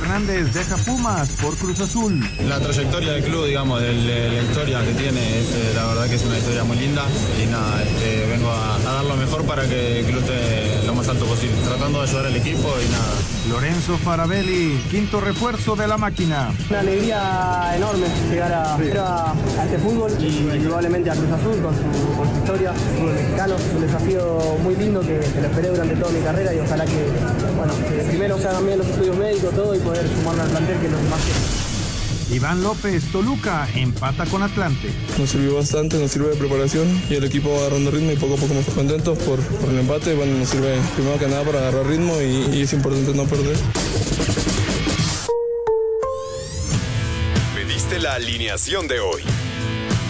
Fernández deja Pumas por Cruz Azul. La trayectoria del club, digamos, de, la historia que tiene, eh, la verdad que es una historia muy linda y nada, este, vengo a, a dar lo mejor para que el club esté lo más alto posible, tratando de ayudar al equipo y nada. Lorenzo Farabelli, quinto refuerzo de la máquina. Una alegría enorme llegar a, a, a este fútbol y indudablemente a Cruz Azul con su, con su historia, fútbol mexicano. Un desafío muy lindo que, que lo esperé durante toda mi carrera y ojalá que, bueno, que primero se hagan bien los estudios médicos, todo y poder sumarme al plantel que es lo que más quiero. Iván López, Toluca, empata con Atlante. Nos sirvió bastante, nos sirve de preparación y el equipo va agarrando ritmo y poco a poco nos contentos por, por el empate. Bueno, nos sirve primero que nada para agarrar ritmo y, y es importante no perder. Pediste la alineación de hoy.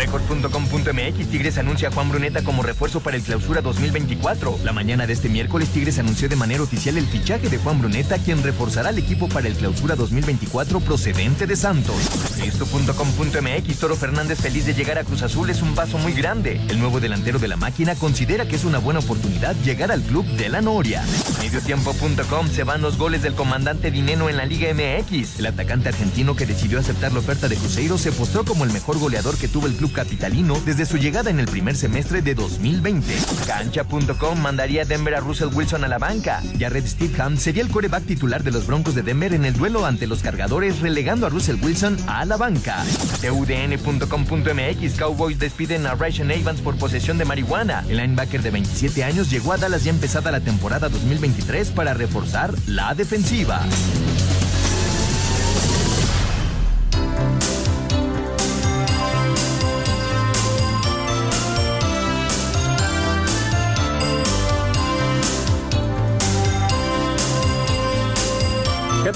Record.com.mx Tigres anuncia a Juan Bruneta como refuerzo para el clausura 2024. La mañana de este miércoles Tigres anunció de manera oficial el fichaje de Juan Bruneta, quien reforzará al equipo para el clausura 2024 procedente de Santos. Esto.com.mx Toro Fernández feliz de llegar a Cruz Azul es un paso muy grande. El nuevo delantero de la máquina considera que es una buena oportunidad llegar al club de la Noria. Mediotiempo.com se van los goles del comandante Dineno en la Liga MX. El atacante argentino que decidió aceptar la oferta de Cruzeiro se postró como el mejor goleador que tuvo el club capitalino desde su llegada en el primer semestre de 2020. Cancha.com mandaría a Denver a Russell Wilson a la banca. Jared Stidham sería el coreback titular de los Broncos de Denver en el duelo ante los cargadores, relegando a Russell Wilson a la banca. TUDN.com.mx Cowboys despiden a Ryan Evans por posesión de marihuana. El linebacker de 27 años llegó a Dallas ya empezada la temporada 2023 para reforzar la defensiva.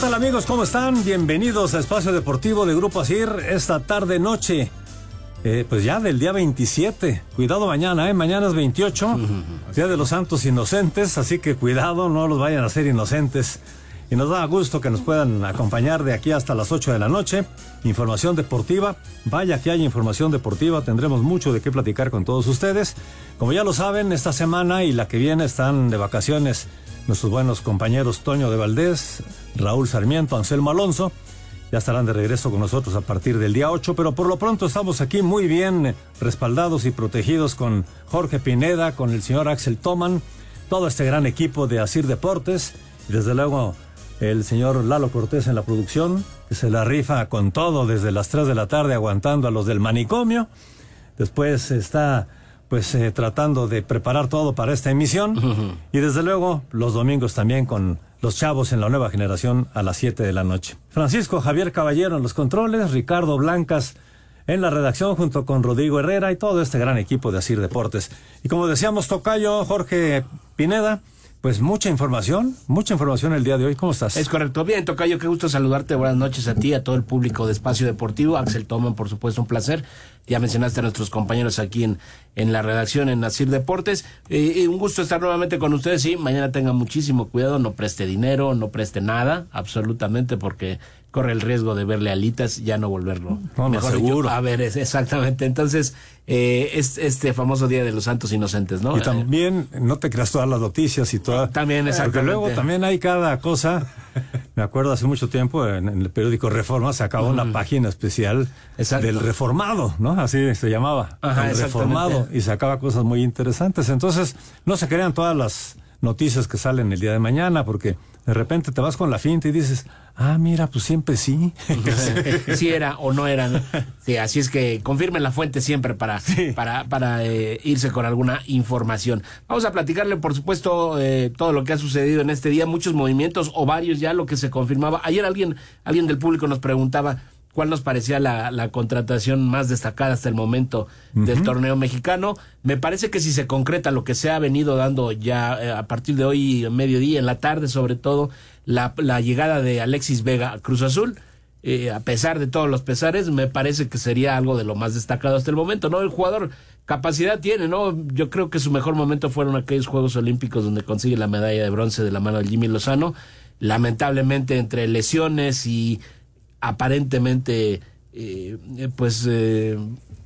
Tal amigos? ¿Cómo están? Bienvenidos a Espacio Deportivo de Grupo Asir esta tarde noche. Eh, pues ya del día 27. Cuidado mañana, ¿eh? Mañana es 28, Día de los Santos Inocentes, así que cuidado, no los vayan a ser inocentes. Y nos da gusto que nos puedan acompañar de aquí hasta las 8 de la noche. Información deportiva. Vaya que hay información deportiva, tendremos mucho de qué platicar con todos ustedes. Como ya lo saben, esta semana y la que viene están de vacaciones nuestros buenos compañeros Toño de Valdés, Raúl Sarmiento, Anselmo Alonso. Ya estarán de regreso con nosotros a partir del día 8, pero por lo pronto estamos aquí muy bien respaldados y protegidos con Jorge Pineda, con el señor Axel Toman, todo este gran equipo de Asir Deportes desde luego el señor Lalo Cortés en la producción, que se la rifa con todo desde las 3 de la tarde aguantando a los del manicomio. Después está pues eh, tratando de preparar todo para esta emisión. Uh -huh. Y desde luego los domingos también con los chavos en la nueva generación a las 7 de la noche. Francisco Javier Caballero en los controles, Ricardo Blancas en la redacción junto con Rodrigo Herrera y todo este gran equipo de Asir Deportes. Y como decíamos, Tocayo Jorge Pineda, pues mucha información, mucha información el día de hoy. ¿Cómo estás? Es correcto. Bien, Tocayo, qué gusto saludarte. Buenas noches a ti, a todo el público de Espacio Deportivo. Axel Toman, por supuesto, un placer. Ya mencionaste a nuestros compañeros aquí en, en la redacción en Nacir Deportes. Eh, un gusto estar nuevamente con ustedes. Sí, mañana tengan muchísimo cuidado, no preste dinero, no preste nada, absolutamente, porque corre el riesgo de verle alitas, ya no volverlo. No, Mejor seguro. a ver, es- exactamente. Entonces, eh, es este famoso Día de los Santos Inocentes, ¿no? Y también no te creas todas las noticias y todas. También, Porque exactamente. luego también hay cada cosa. Me acuerdo hace mucho tiempo en, en el periódico Reforma sacaba una página especial del reformado, ¿no? Así se llamaba. Ajá, el reformado. Y sacaba cosas muy interesantes. Entonces, no se crean todas las noticias que salen el día de mañana, porque de repente te vas con la finta y dices, ah, mira, pues siempre sí. si era o no era. Sí, así es que confirmen la fuente siempre para, para, para eh, irse con alguna información. Vamos a platicarle, por supuesto, eh, todo lo que ha sucedido en este día, muchos movimientos o varios ya, lo que se confirmaba. Ayer alguien, alguien del público nos preguntaba cuál nos parecía la, la contratación más destacada hasta el momento del torneo mexicano. Me parece que si se concreta lo que se ha venido dando ya eh, a partir de hoy, mediodía, en la tarde sobre todo, la, la llegada de Alexis Vega a Cruz Azul, eh, a pesar de todos los pesares, me parece que sería algo de lo más destacado hasta el momento, ¿no? El jugador capacidad tiene, ¿no? Yo creo que su mejor momento fueron aquellos Juegos Olímpicos donde consigue la medalla de bronce de la mano de Jimmy Lozano. Lamentablemente entre lesiones y aparentemente, eh, pues, eh,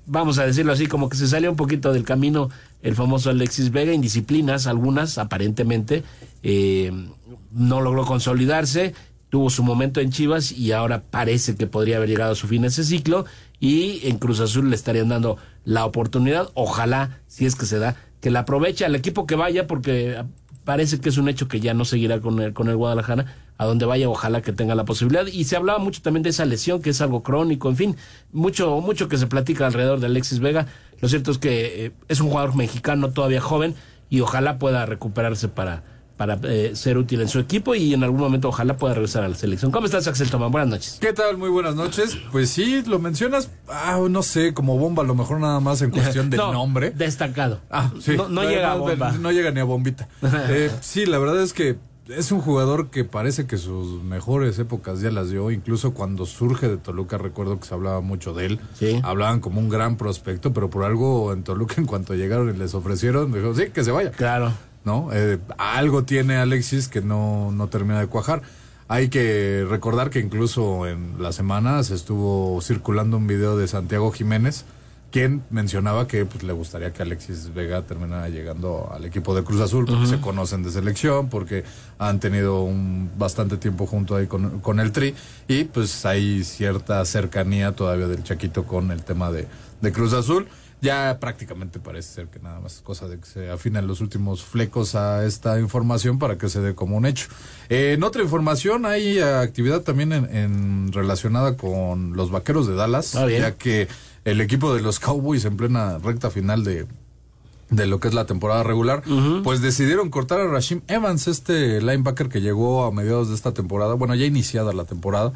vamos a decirlo así, como que se salió un poquito del camino el famoso Alexis Vega, indisciplinas, algunas aparentemente, eh, no logró consolidarse, tuvo su momento en Chivas y ahora parece que podría haber llegado a su fin ese ciclo y en Cruz Azul le estarían dando la oportunidad, ojalá, si es que se da, que la aproveche al equipo que vaya porque parece que es un hecho que ya no seguirá con el, con el Guadalajara, a donde vaya, ojalá que tenga la posibilidad. Y se hablaba mucho también de esa lesión, que es algo crónico, en fin, mucho, mucho que se platica alrededor de Alexis Vega. Lo cierto es que eh, es un jugador mexicano todavía joven y ojalá pueda recuperarse para, para eh, ser útil en su equipo y en algún momento ojalá pueda regresar a la selección. ¿Cómo estás, Axel Tomán? Buenas noches. ¿Qué tal? Muy buenas noches. Pues sí, lo mencionas, ah, no sé, como bomba, a lo mejor nada más en cuestión del No, nombre. Destacado. Ah, sí. No, no llega a bomba. No llega ni a bombita. Eh, sí, la verdad es que es un jugador que parece que sus mejores épocas ya las dio. Incluso cuando surge de Toluca, recuerdo que se hablaba mucho de él. Hablaban como un gran prospecto, pero por algo en Toluca, en cuanto llegaron y les ofrecieron, dijo, sí, que se vaya. Claro. ¿No? Eh, algo tiene Alexis que no, no termina de cuajar. Hay que recordar que incluso en las semanas estuvo circulando un video de Santiago Jiménez, quien mencionaba que pues, le gustaría que Alexis Vega terminara llegando al equipo de Cruz Azul, porque se conocen de selección, porque han tenido un bastante tiempo junto ahí con, con el Tri, y pues hay cierta cercanía todavía del Chaquito con el tema de, de Cruz Azul. Ya prácticamente parece ser que nada más es cosa de que se afinen los últimos flecos a esta información para que se dé como un hecho. Eh, en otra información hay actividad también en, en- relacionada con los vaqueros de Dallas, Ah, ya que el equipo de los Cowboys en plena recta final de, de lo que es la temporada regular, pues decidieron cortar a Rashim Evans, este linebacker que llegó a mediados de esta temporada, bueno, ya iniciada la temporada,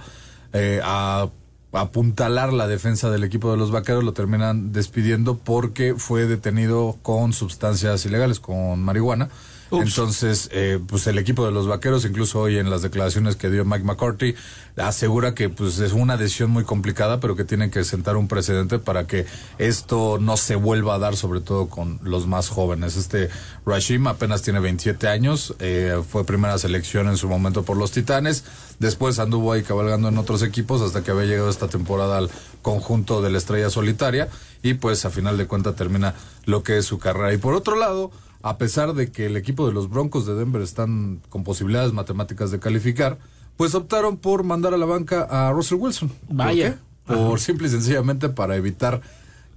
eh, a apuntalar la defensa del equipo de los vaqueros, lo terminan despidiendo porque fue detenido con sustancias ilegales, con marihuana. Entonces, eh, pues el equipo de los vaqueros, incluso hoy en las declaraciones que dio Mike McCarthy, asegura que pues es una decisión muy complicada, pero que tienen que sentar un precedente para que esto no se vuelva a dar, sobre todo con los más jóvenes. Este Rashim apenas tiene 27 años, eh, fue primera selección en su momento por los Titanes, después anduvo ahí cabalgando en otros equipos hasta que había llegado esta temporada al conjunto de la estrella solitaria y pues a final de cuentas termina lo que es su carrera. Y por otro lado, a pesar de que el equipo de los Broncos de Denver están con posibilidades matemáticas de calificar, pues optaron por mandar a la banca a Russell Wilson. ¿Por Vaya. Por simple y sencillamente para evitar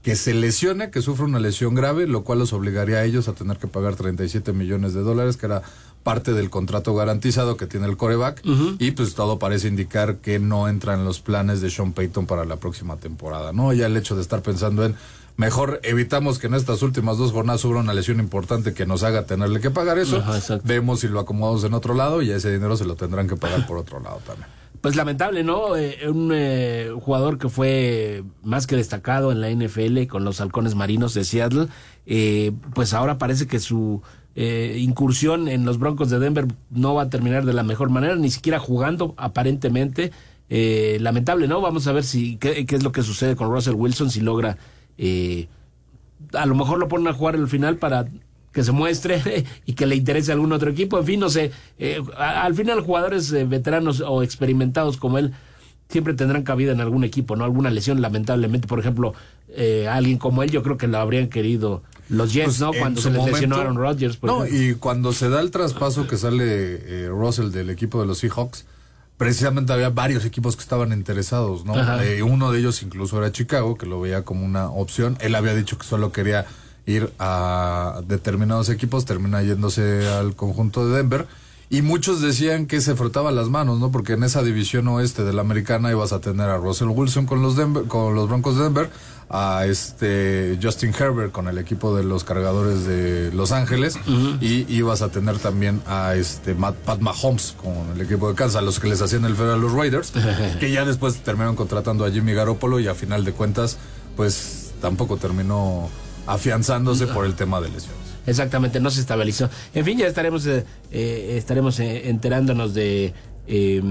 que se lesione, que sufra una lesión grave, lo cual los obligaría a ellos a tener que pagar 37 millones de dólares, que era parte del contrato garantizado que tiene el coreback, y pues todo parece indicar que no entra en los planes de Sean Payton para la próxima temporada, ¿no? Ya el hecho de estar pensando en mejor evitamos que en estas últimas dos jornadas hubiera una lesión importante que nos haga tenerle que pagar eso, Ajá, vemos si lo acomodamos en otro lado y ese dinero se lo tendrán que pagar por otro lado también. Pues lamentable, ¿no? Eh, un eh, jugador que fue más que destacado en la NFL con los halcones marinos de Seattle, eh, pues ahora parece que su eh, incursión en los Broncos de Denver no va a terminar de la mejor manera, ni siquiera jugando aparentemente. Eh, lamentable, ¿no? Vamos a ver si qué, qué es lo que sucede con Russell Wilson, si logra... eh, a lo mejor lo ponen a jugar al final para que se muestre y que le interese a algún otro equipo. En fin, no sé. eh, al final, jugadores eh, veteranos o experimentados como él siempre tendrán cabida en algún equipo, ¿no? Alguna lesión, lamentablemente, por ejemplo, eh, alguien como él, yo creo que lo habrían querido los Jets, Pues, ¿no? Cuando se les momento- lesionó Aaron Rodgers. por No, ejemplo. y cuando se da el traspaso que sale eh, Russell del equipo de los Seahawks, precisamente había varios equipos que estaban interesados, ¿no? Eh, uno de ellos incluso era Chicago, que lo veía como una opción. Él había dicho que solo quería ir a determinados equipos, termina yéndose al conjunto de Denver. Y muchos decían que se frotaba las manos, ¿no? Porque en esa división oeste de la americana ibas a tener a Russell Wilson con los Denver, con los Broncos de Denver, a este Justin Herbert con el equipo de los cargadores de Los Ángeles y ibas a tener también a este Matt, Pat Mahomes con el equipo de Kansas, los que les hacían el feo a los Raiders, que ya después terminaron contratando a Jimmy Garoppolo y a final de cuentas, pues tampoco terminó afianzándose por el tema de lesiones. Exactamente, no se estabilizó. En fin, ya estaremos eh, eh, estaremos eh, enterándonos de eh,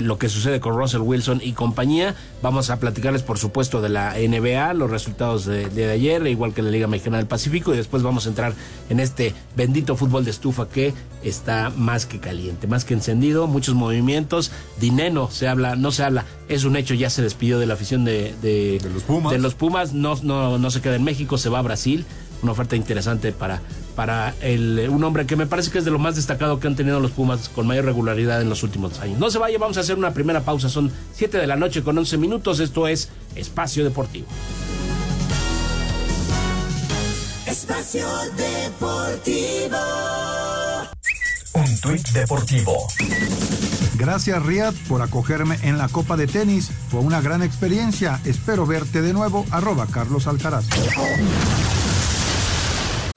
lo que sucede con Russell Wilson y compañía. Vamos a platicarles, por supuesto, de la NBA, los resultados de, de ayer, igual que la Liga Mexicana del Pacífico, y después vamos a entrar en este bendito fútbol de estufa que está más que caliente, más que encendido, muchos movimientos. Dineno se habla, no se habla, es un hecho, ya se despidió de la afición de, de, los Pumas. de los Pumas, no, no, no se queda en México, se va a Brasil. Una oferta interesante para, para el, un hombre que me parece que es de lo más destacado que han tenido los Pumas con mayor regularidad en los últimos años. No se vaya, vamos a hacer una primera pausa. Son 7 de la noche con 11 minutos. Esto es Espacio Deportivo. Espacio Deportivo. Un tuit deportivo. Gracias Riyad por acogerme en la Copa de Tenis. Fue una gran experiencia. Espero verte de nuevo. Arroba Carlos Alcaraz.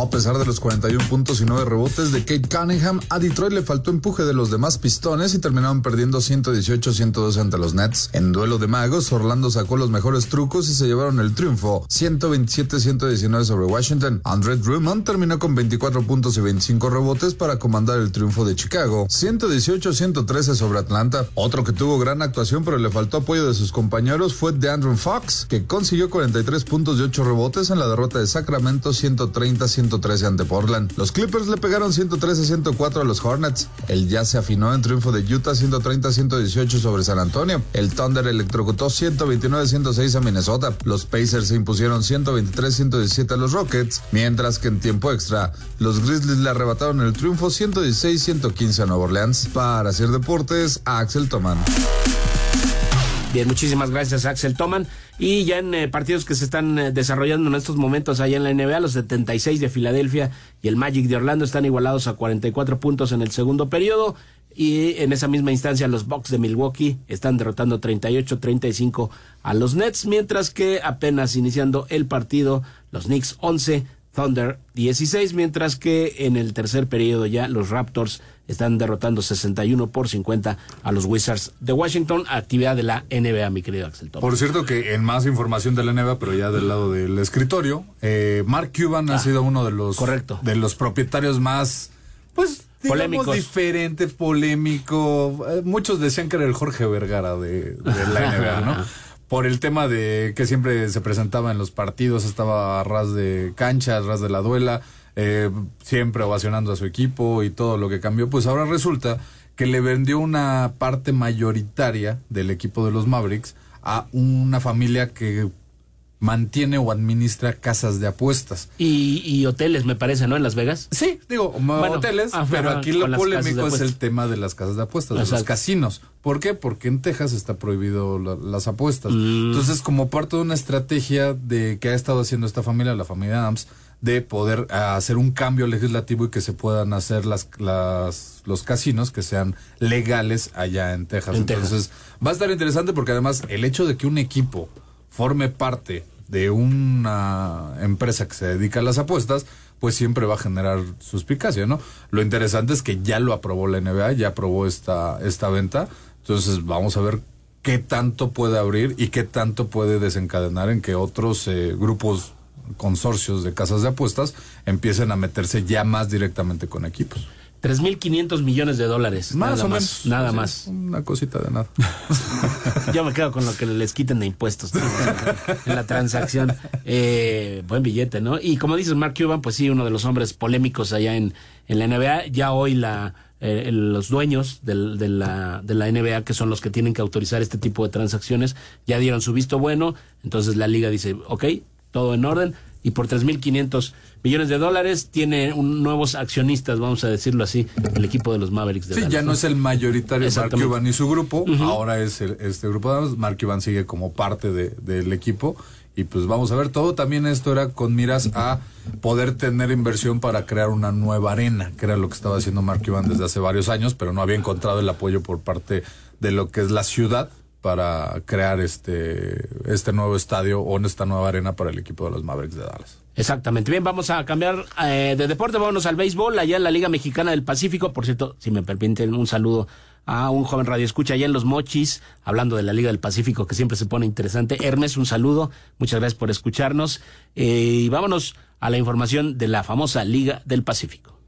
A pesar de los 41 puntos y 9 rebotes de Kate Cunningham, a Detroit le faltó empuje de los demás pistones y terminaron perdiendo 118-112 ante los Nets. En duelo de magos, Orlando sacó los mejores trucos y se llevaron el triunfo, 127-119 sobre Washington. Andre Drummond terminó con 24 puntos y 25 rebotes para comandar el triunfo de Chicago, 118-113 sobre Atlanta. Otro que tuvo gran actuación pero le faltó apoyo de sus compañeros fue DeAndre Fox, que consiguió 43 puntos y 8 rebotes en la derrota de Sacramento 130-113 ante Portland. Los Clippers le pegaron 113-104 a los Hornets. El Jazz se afinó en triunfo de Utah 130-118 sobre San Antonio. El Thunder electrocutó 129-106 a Minnesota. Los Pacers se impusieron 123-117 a los Rockets, mientras que en tiempo extra, los Grizzlies le arrebataron el triunfo 116-115 a Nueva Orleans. Para hacer deportes, Axel Toman. Bien, muchísimas gracias Axel Toman. Y ya en eh, partidos que se están eh, desarrollando en estos momentos allá en la NBA, los 76 de Filadelfia y el Magic de Orlando están igualados a 44 puntos en el segundo periodo. Y en esa misma instancia los Bucks de Milwaukee están derrotando 38-35 a los Nets, mientras que apenas iniciando el partido, los Knicks 11, Thunder 16, mientras que en el tercer periodo ya los Raptors están derrotando 61 por 50 a los Wizards de Washington, actividad de la NBA, mi querido Axel Tom. Por cierto que en más información de la NBA, pero ya del lado del escritorio, eh, Mark Cuban ha sido uno de los correcto. de los propietarios más pues digamos, Polémicos. diferente, polémico. Eh, muchos decían que era el Jorge Vergara de, de la NBA, ¿no? Por el tema de que siempre se presentaba en los partidos, estaba a ras de cancha, a ras de la duela, eh, siempre ovacionando a su equipo y todo lo que cambió. Pues ahora resulta que le vendió una parte mayoritaria del equipo de los Mavericks a una familia que mantiene o administra casas de apuestas. Y, y hoteles, me parece, ¿no? En Las Vegas. Sí, digo, Bueno, hoteles, ajá, pero aquí lo polémico es el tema de las casas de apuestas, de los casinos. ¿Por qué? Porque en Texas está prohibido la- las apuestas. Mm. Entonces, como parte de una estrategia de que ha estado haciendo esta familia, la familia Adams, de poder ah, hacer un cambio legislativo y que se puedan hacer las, las los casinos que sean legales allá en Texas. En Texas. Entonces, va a estar interesante porque además el hecho de que un equipo forme parte de una empresa que se dedica a las apuestas, pues siempre va a generar suspicacia, ¿no? Lo interesante es que ya lo aprobó la NBA, ya aprobó esta, esta venta, entonces vamos a ver qué tanto puede abrir y qué tanto puede desencadenar en que otros eh, grupos, consorcios de casas de apuestas empiecen a meterse ya más directamente con equipos. 3.500 millones de dólares. Más nada o más, menos. Nada Sí, más. Una cosita de nada. Yo me quedo con lo que les quiten de impuestos tío, en la transacción. Eh, buen billete, ¿no? Y como dices, Mark Cuban, pues sí, uno de los hombres polémicos allá en, en la NBA. Ya hoy la eh, los dueños del- de, la, de la NBA, que son los que tienen que autorizar este tipo de transacciones, ya dieron su visto bueno. Entonces la liga dice, ok, todo en orden. Y por 3.500 millones de dólares tiene un, nuevos accionistas, vamos a decirlo así, el equipo de los Mavericks de Sí, Dallas, ya no es el mayoritario Mark. Cuban y su grupo, ahora es el- este grupo de Mark Cuban sigue como parte de- del equipo y pues vamos a ver todo. También esto era con miras a poder tener inversión para crear una nueva arena, que era lo que estaba haciendo Mark Cuban desde hace varios años, pero no había encontrado el apoyo por parte de lo que es la ciudad para crear este este nuevo estadio o esta nueva arena para el equipo de los Mavericks de Dallas. Exactamente. Bien, vamos a cambiar eh, de deporte, vámonos al béisbol, allá en la Liga Mexicana del Pacífico. Por cierto, si me permiten un saludo a un joven radio escucha allá en Los Mochis, hablando de la Liga del Pacífico, que siempre se pone interesante. Hermes, un saludo, muchas gracias por escucharnos. Eh, y vámonos a la información de la famosa Liga del Pacífico.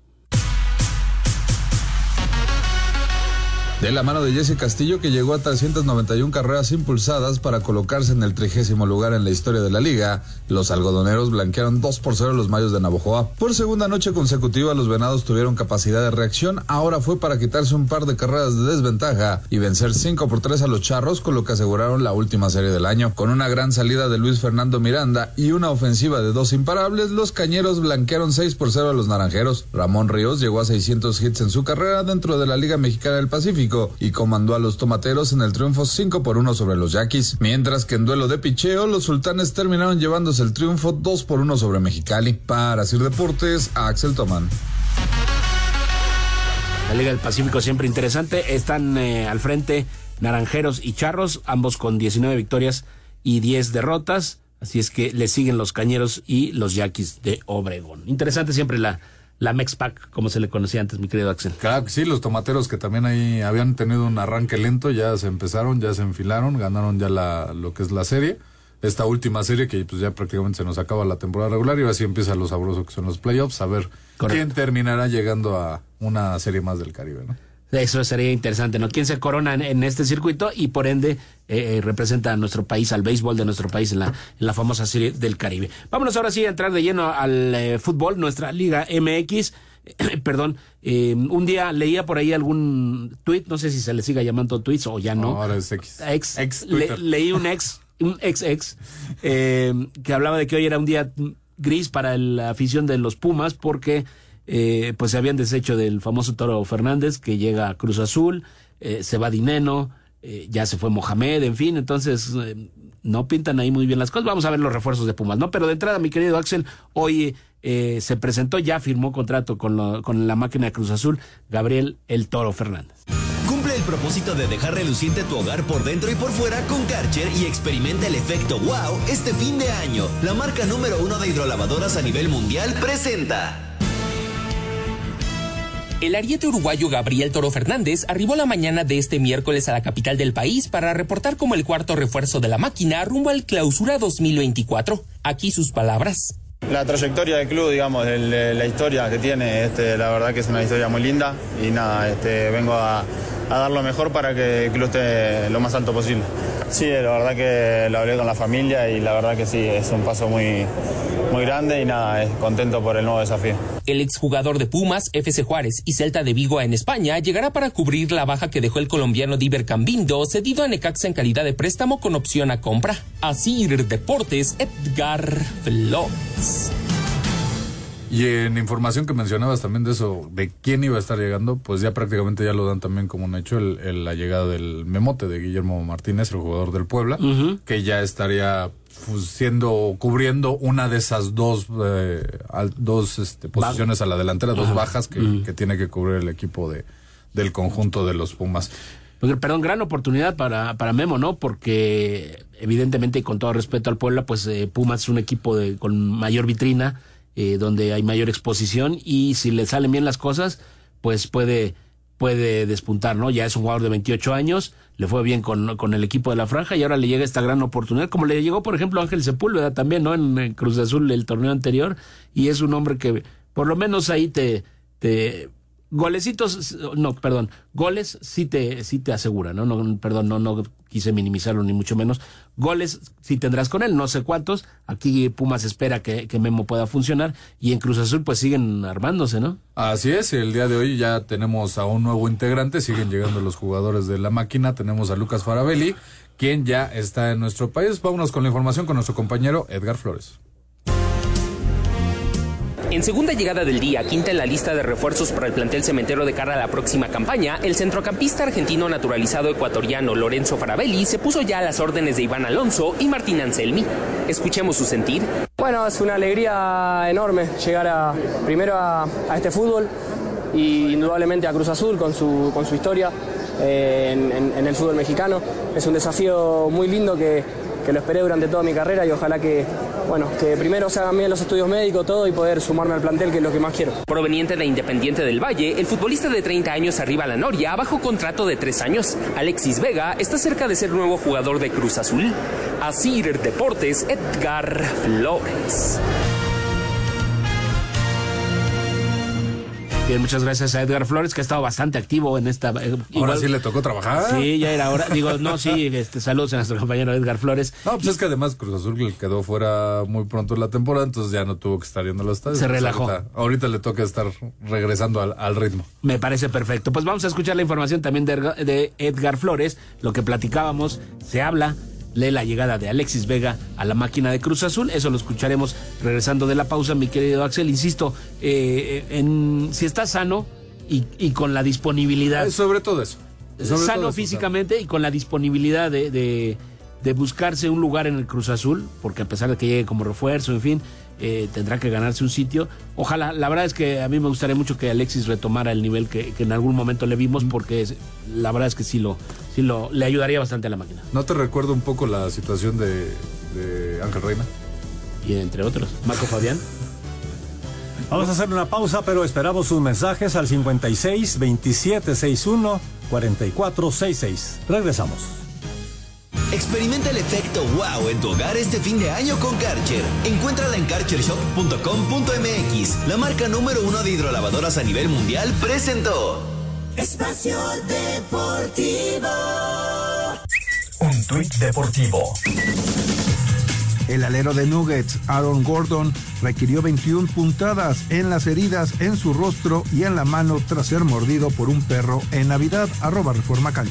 De la mano de Jesse Castillo, que llegó a 391 carreras impulsadas para colocarse en el trigésimo lugar en la historia de la liga, los algodoneros blanquearon 2 por 0 a los mayos de Navojoa. Por segunda noche consecutiva, los venados tuvieron capacidad de reacción. Ahora fue para quitarse un par de carreras de desventaja y vencer 5 por 3 a los charros, con lo que aseguraron la última serie del año. Con una gran salida de Luis Fernando Miranda y una ofensiva de dos imparables, los cañeros blanquearon 6 por 0 a los naranjeros. Ramón Ríos llegó a 600 hits en su carrera dentro de la Liga Mexicana del Pacífico y comandó a los tomateros en el triunfo 5 por 1 sobre los yaquis. Mientras que en duelo de picheo, los sultanes terminaron llevándose el triunfo 2 por 1 sobre Mexicali. Para Sir Deportes, Axel Tomán. La Liga del Pacífico siempre interesante. Están eh, al frente Naranjeros y Charros, ambos con 19 victorias y 10 derrotas. Así es que le siguen los Cañeros y los Yaquis de Obregón. Interesante siempre la, la Mexpac, como se le conocía antes, mi querido Axel. Claro que sí, los tomateros que también ahí habían tenido un arranque lento, ya se empezaron, ya se enfilaron, ganaron ya la, lo que es la serie. Esta última serie que pues ya prácticamente se nos acaba la temporada regular y así empieza lo sabroso que son los playoffs, a ver quién terminará llegando a una serie más del Caribe, ¿no? Eso sería interesante, ¿no? ¿Quién se corona en, en este circuito y por ende eh, eh, representa a nuestro país, al béisbol de nuestro país en la, en la famosa serie del Caribe? Vámonos ahora sí a entrar de lleno al eh, fútbol, nuestra Liga MX. Perdón, eh, un día leía por ahí algún tweet, no sé si se le siga llamando tweets o ya no. ahora es X. Ex, Ex le- leí un ex, un ex ex, eh, que hablaba de que hoy era un día gris para la afición de los Pumas porque eh, pues se habían deshecho del famoso Toro Fernández que llega a Cruz Azul, eh, se va Dineno, eh, ya se fue Mohamed, en fin, entonces no pintan ahí muy bien las cosas. Vamos a ver los refuerzos de Pumas, ¿no? Pero de entrada, mi querido Axel, hoy se presentó, ya firmó contrato con, con la máquina de Cruz Azul, Gabriel El Toro Fernández. Cumple el propósito de dejar reluciente tu hogar por dentro y por fuera con Karcher y experimenta el efecto wow este fin de año. La marca número uno de hidrolavadoras a nivel mundial presenta. El ariete uruguayo Gabriel Toro Fernández arribó la mañana de este miércoles a la capital del país para reportar como el cuarto refuerzo de la máquina rumbo al clausura 2024. Aquí sus palabras. La trayectoria del club, digamos, el- la historia que tiene, este, la verdad que es una historia muy linda y nada, este, vengo a, a dar lo mejor para que el club esté lo más alto posible. Sí, la verdad que lo hablé con la familia y la verdad que sí, es un paso muy, muy grande y nada, contento por el nuevo desafío. El exjugador de Pumas, FC Juárez y Celta de Vigo en España llegará para cubrir la baja que dejó el colombiano Diver Cambindo, cedido a Necaxa en calidad de préstamo con opción a compra. Asir Deportes, Edgar Flores. Y en información que mencionabas también de eso, de quién iba a estar llegando, pues ya prácticamente ya lo dan también como un hecho el, el- la llegada del memote de Guillermo Martínez, el jugador del Puebla, que ya estaría pues, siendo, cubriendo una de esas dos, eh, dos este, posiciones a la delantera, dos Ajá. bajas que, que tiene que cubrir el equipo de, del conjunto de los Pumas. Pues, perdón, gran oportunidad para, para Memo, ¿no? Porque evidentemente y con todo respeto al Puebla, pues eh, Pumas es un equipo de, con mayor vitrina eh, donde hay mayor exposición y si le salen bien las cosas, pues puede, puede despuntar, ¿no? Ya es un jugador de 28 años, le fue bien con, con el equipo de la franja y ahora le llega esta gran oportunidad, como le llegó, por ejemplo, Ángel Sepúlveda también, ¿no? En, en Cruz Azul el torneo anterior y es un hombre que por lo menos ahí te, te golecitos, no, perdón, goles sí te, sí te asegura, ¿no? no perdón, no, no quise minimizarlo ni mucho menos. Goles sí tendrás con él, no sé cuántos. Aquí Pumas espera que, Memo pueda funcionar y en Cruz Azul pues siguen armándose, ¿no? Así es, el día de hoy ya tenemos a un nuevo integrante, siguen llegando los jugadores de la máquina, tenemos a Lucas Farabelli, quien ya está en nuestro país. Vámonos con la información con nuestro compañero Edgar Flores. En segunda llegada del día, quinta en la lista de refuerzos para el plantel cementero de cara a la próxima campaña, el centrocampista argentino naturalizado ecuatoriano Lorenzo Farabelli se puso ya a las órdenes de Iván Alonso y Martín Anselmi. Escuchemos su sentir. Bueno, es una alegría enorme llegar a, primero a, este fútbol y indudablemente a Cruz Azul con su, con su historia eh, en el fútbol mexicano. Es un desafío muy lindo que, que lo esperé durante toda mi carrera y ojalá que, bueno, que primero se hagan bien los estudios médicos, todo y poder sumarme al plantel, que es lo que más quiero. Proveniente de Independiente del Valle, el futbolista de 30 años arriba a la Noria bajo contrato de 3 años. Alexis Vega está cerca de ser nuevo jugador de Cruz Azul. Asir Deportes, Edgar Flores. Bien, muchas gracias a Edgar Flores, que ha estado bastante activo en esta. eh, Ahora igual- sí le tocó trabajar. Sí, ya era hora. Digo, no, sí, este, saludos a nuestro compañero Edgar Flores. No, pues es que además Cruz Azul quedó fuera muy pronto en la temporada, entonces ya no tuvo que estar yendo a los estadios. Se relajó. Ahorita, ahorita le toca estar regresando al, al ritmo. Me parece perfecto. Pues vamos a escuchar la información también de Edgar Flores. Lo que platicábamos, se habla de la llegada de Alexis Vega a la máquina de Cruz Azul. Eso lo escucharemos regresando de la pausa, mi querido Axel. Insisto, eh, en, si está sano y, y con la disponibilidad. Eh, sobre todo eso. Sobre sano todo eso, físicamente y con la disponibilidad de, de- de buscarse un lugar en el Cruz Azul, porque a pesar de que llegue como refuerzo, en fin, eh, tendrá que ganarse un sitio. Ojalá, la verdad es que a mí me gustaría mucho que Alexis retomara el nivel que, que en algún momento le vimos, porque es- la verdad es que sí lo, sí lo, le ayudaría bastante a la máquina. ¿No te recuerda un poco la situación de, de Ángel Reina? Y entre otros, Marco Fabián. Vamos a hacer una pausa, pero esperamos sus mensajes al 56 27 61 44 66. Regresamos. Experimenta el efecto wow en tu hogar este fin de año con Karcher. Encuéntrala en karchershop.com.mx. La marca número uno de hidrolavadoras a nivel mundial presentó. Espacio Deportivo. Un tuit deportivo. El alero de Nuggets, Aaron Gordon, requirió 21 puntadas en las heridas en su rostro y en la mano tras ser mordido por un perro en Navidad. Arroba Reforma Cali.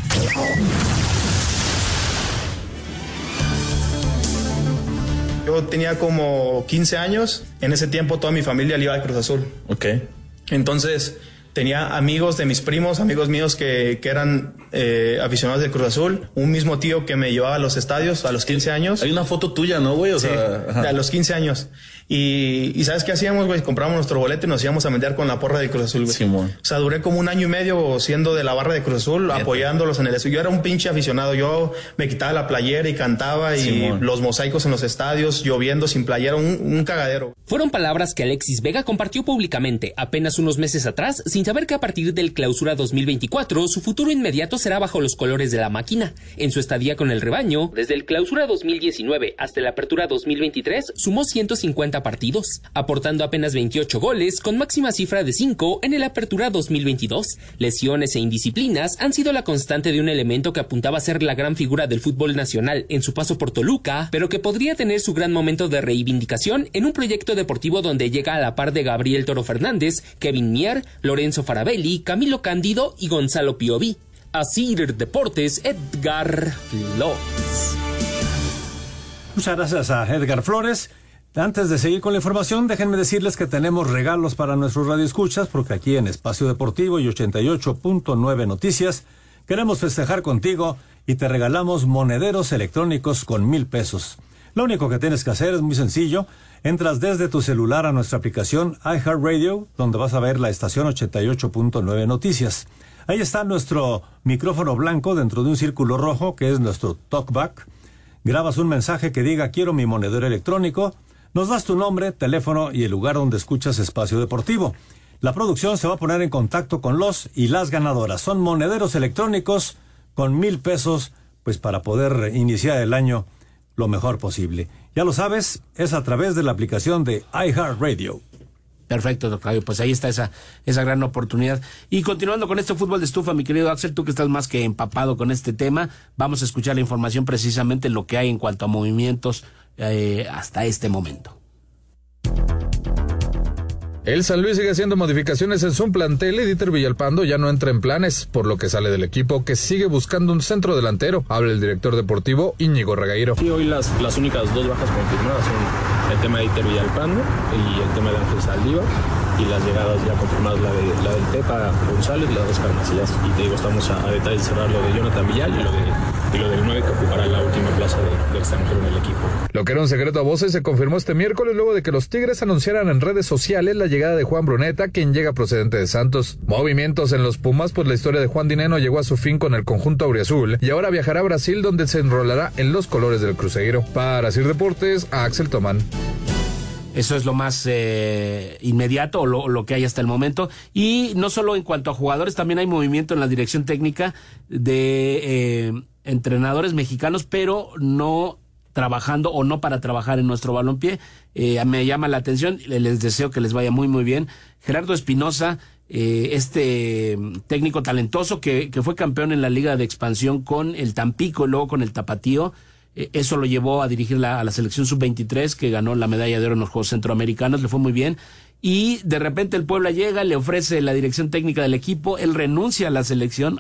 Yo tenía como 15 años. En ese tiempo toda mi familia le iba al Cruz Azul. Ok. Entonces tenía amigos de mis primos, amigos míos que, que eran eh, aficionados del Cruz Azul. Un mismo tío que me llevaba a los estadios a los 15 años. Hay una foto tuya, ¿no, güey? O Sí, sea, ajá. a los 15 años. Y, y ¿sabes qué hacíamos, güey? Compramos nuestro boleto y nos íbamos a meter con la porra del Cruz Azul, güey. O sea, duré como un año y medio siendo de la barra de Cruz Azul, apoyándolos en el estudio. Yo era un pinche aficionado. Yo me quitaba la playera y cantaba y Simón. los mosaicos en los estadios, lloviendo sin playera, un, un cagadero. Fueron palabras que Alexis Vega compartió públicamente apenas unos meses atrás, sin saber que a partir del clausura 2024 su futuro inmediato será bajo los colores de la máquina. En su estadía con el rebaño, desde el clausura 2019 hasta la apertura 2023, sumó 150 partidos, aportando apenas 28 goles, con máxima cifra de 5 en el apertura 2022. Lesiones e indisciplinas han sido la constante de un elemento que apuntaba a ser la gran figura del fútbol nacional en su paso por Toluca, pero que podría tener su gran momento de reivindicación en un proyecto deportivo donde llega a la par de Gabriel Toro Fernández, Kevin Mier, Lorenzo Farabelli, Camilo Cándido y Gonzalo Piovi. Asir Deportes, Edgar Flores. Muchas gracias a Edgar Flores. Antes de seguir con la información, déjenme decirles que tenemos regalos para nuestros radioescuchas, porque aquí en Espacio Deportivo y 88.9 Noticias queremos festejar contigo y te regalamos monederos electrónicos con mil pesos. Lo único que tienes que hacer es muy sencillo. Entras desde tu celular a nuestra aplicación iHeartRadio, donde vas a ver la estación 88.9 Noticias. Ahí está nuestro micrófono blanco dentro de un círculo rojo, que es nuestro talkback grabas un mensaje que diga quiero mi monedero electrónico, Nos das tu nombre, teléfono y el lugar donde escuchas Espacio Deportivo. La producción se va a poner en contacto con los y las ganadoras. Son monederos electrónicos con mil pesos, pues para poder iniciar el año lo mejor posible. Ya lo sabes, es a través de la aplicación de iHeartRadio. Perfecto, doctor Pues ahí está esa, esa gran oportunidad. Y continuando con este fútbol de estufa, mi querido Axel, tú que estás más que empapado con este tema, vamos a escuchar la información precisamente lo que hay en cuanto a movimientos eh, hasta este momento. El San Luis sigue haciendo modificaciones en su plantel y Dieter Villalpando ya no entra en planes, por lo que sale del equipo que sigue buscando un centro delantero. Habla el director deportivo Íñigo Regairo. Sí, hoy las, las únicas dos bajas confirmadas son el tema de Dieter Villalpando y el tema de Ángel Saldívar y las llegadas ya confirmadas, la, de, la del Tepa González, la de Oscar Macías. Y te digo, estamos a, detalle de cerrar lo de Jonathan Villal y lo, de, lo del 9 que ocupará la última plaza de, de extranjero en el equipo. Lo que era un secreto a voces se confirmó este miércoles luego de que los Tigres anunciaran en redes sociales la llegada de Juan Bruneta, quien llega procedente de Santos. Movimientos en los Pumas, pues la historia de Juan Dineno llegó a su fin con el conjunto auriazul y ahora viajará a Brasil donde se enrolará en los colores del Cruzeiro. Para Sir Deportes, Axel Tomán. Eso es lo más eh, inmediato o lo, que hay hasta el momento. Y no solo en cuanto a jugadores, también hay movimiento en la dirección técnica de eh, entrenadores mexicanos, pero no trabajando o no para trabajar en nuestro balompié. Eh, me llama la atención, les deseo que les vaya muy muy bien. Gerardo Espinosa, eh, este técnico talentoso que, que, fue campeón en la liga de expansión con el Tampico y luego con el Tapatío. Eh, eso lo llevó a dirigir la, a la selección sub-23 que ganó la medalla de oro en los Juegos Centroamericanos, le fue muy bien. Y de repente el Puebla llega, le ofrece la dirección técnica del equipo, él renuncia a la selección,